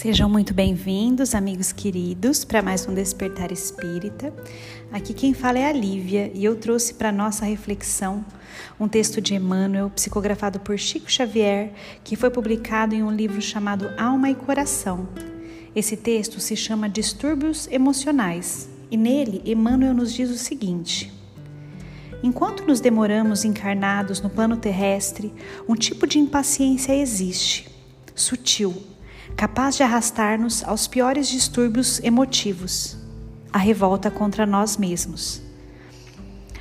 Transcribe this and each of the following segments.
Sejam muito bem-vindos, amigos queridos, para mais um Despertar Espírita. Aqui quem fala é a Lívia e eu trouxe para nossa reflexão um texto de Emmanuel, psicografado por Chico Xavier, que foi publicado em um livro chamado Alma e Coração. Esse texto se chama Distúrbios Emocionais e nele Emmanuel nos diz o seguinte. Enquanto nos demoramos encarnados no plano terrestre, um tipo de impaciência existe, sutil, capaz de arrastar-nos aos piores distúrbios emotivos, a revolta contra nós mesmos.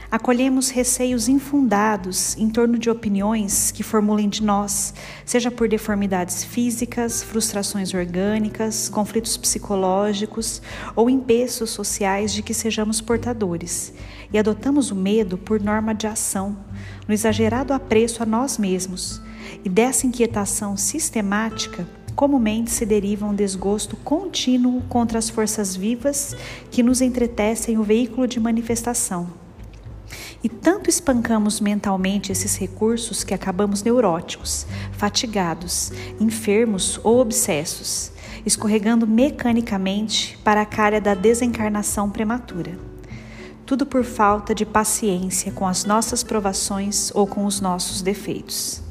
Acolhemos receios infundados em torno de opiniões que formulem de nós, seja por deformidades físicas, frustrações orgânicas, conflitos psicológicos ou empeços sociais de que sejamos portadores, e adotamos o medo por norma de ação, no exagerado apreço a nós mesmos, e dessa inquietação sistemática comumente se deriva um desgosto contínuo contra as forças vivas que nos entretecem o veículo de manifestação e tanto espancamos mentalmente esses recursos que acabamos neuróticos, fatigados, enfermos ou obsessos, escorregando mecanicamente para a cara da desencarnação prematura. Tudo por falta de paciência com as nossas provações ou com os nossos defeitos.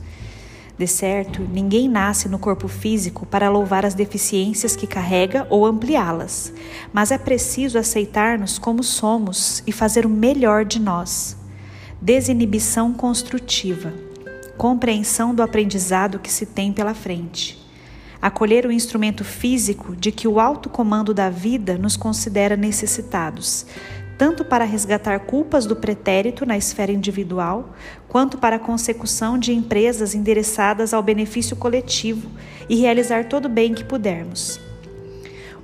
De certo, ninguém nasce no corpo físico para louvar as deficiências que carrega ou ampliá-las, mas é preciso aceitar-nos como somos e fazer o melhor de nós. Desinibição construtiva, compreensão do aprendizado que se tem pela frente. Acolher o instrumento físico de que o alto comando da vida nos considera necessitados, tanto para resgatar culpas do pretérito na esfera individual, quanto para a consecução de empresas endereçadas ao benefício coletivo e realizar todo o bem que pudermos.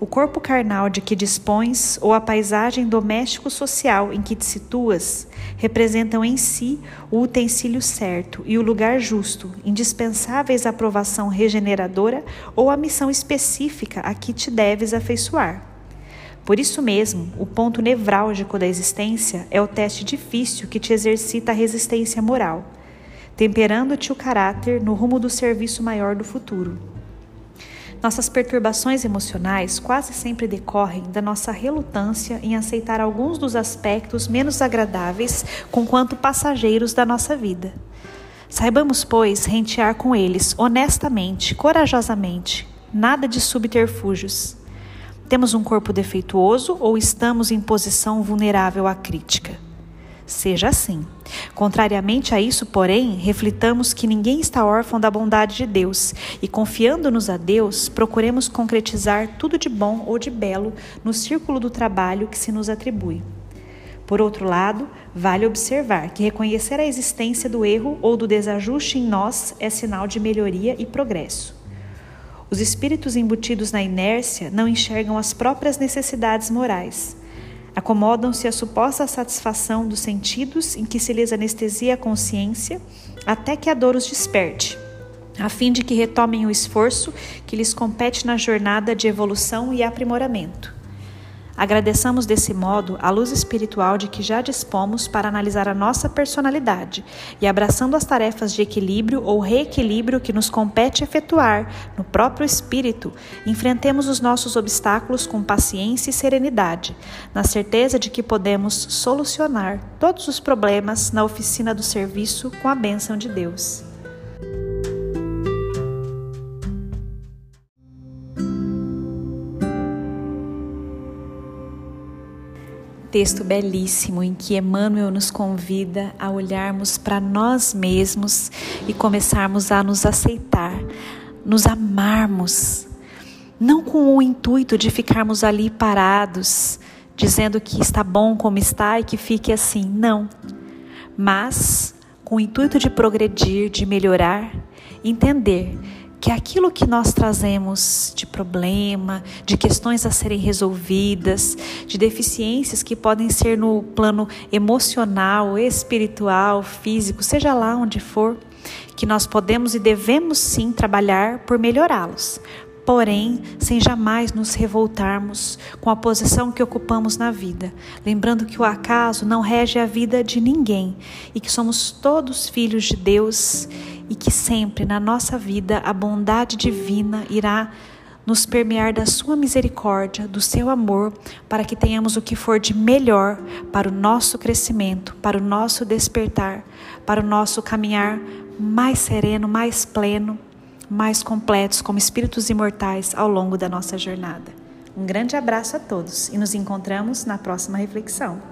O corpo carnal de que dispões ou a paisagem doméstico-social em que te situas representam em si o utensílio certo e o lugar justo, indispensáveis à aprovação regeneradora ou à missão específica a que te deves afeiçoar. Por isso mesmo, o ponto nevrálgico da existência é o teste difícil que te exercita a resistência moral, temperando-te o caráter no rumo do serviço maior do futuro. Nossas perturbações emocionais quase sempre decorrem da nossa relutância em aceitar alguns dos aspectos menos agradáveis conquanto passageiros da nossa vida. Saibamos, pois, rentear com eles honestamente, corajosamente, nada de subterfúgios. Temos um corpo defeituoso ou estamos em posição vulnerável à crítica? Seja assim. Contrariamente a isso, porém, reflitamos que ninguém está órfão da bondade de Deus e, confiando-nos a Deus, procuremos concretizar tudo de bom ou de belo no círculo do trabalho que se nos atribui. Por outro lado, vale observar que reconhecer a existência do erro ou do desajuste em nós é sinal de melhoria e progresso. Os espíritos embutidos na inércia não enxergam as próprias necessidades morais. Acomodam-se à suposta satisfação dos sentidos em que se lhes anestesia a consciência até que a dor os desperte, a fim de que retomem o esforço que lhes compete na jornada de evolução e aprimoramento. Agradeçamos desse modo a luz espiritual de que já dispomos para analisar a nossa personalidade e, abraçando as tarefas de equilíbrio ou reequilíbrio que nos compete efetuar no próprio espírito, enfrentemos os nossos obstáculos com paciência e serenidade, na certeza de que podemos solucionar todos os problemas na oficina do serviço com a bênção de Deus. Texto belíssimo em que Emmanuel nos convida a olharmos para nós mesmos e começarmos a nos aceitar, nos amarmos, não com o intuito de ficarmos ali parados, dizendo que está bom como está e que fique assim, não, mas com o intuito de progredir, de melhorar, entender que aquilo que nós trazemos de problema, de questões a serem resolvidas, de deficiências que podem ser no plano emocional, espiritual, físico, seja lá onde for, que nós podemos e devemos sim trabalhar por melhorá-los, porém sem jamais nos revoltarmos com a posição que ocupamos na vida, lembrando que o acaso não rege a vida de ninguém e que somos todos filhos de Deus e que sempre na nossa vida a bondade divina irá nos permear da sua misericórdia, do seu amor, para que tenhamos o que for de melhor para o nosso crescimento, para o nosso despertar, para o nosso caminhar mais sereno, mais pleno mais completos como espíritos imortais ao longo da nossa jornada. Um grande abraço a todos e nos encontramos na próxima reflexão.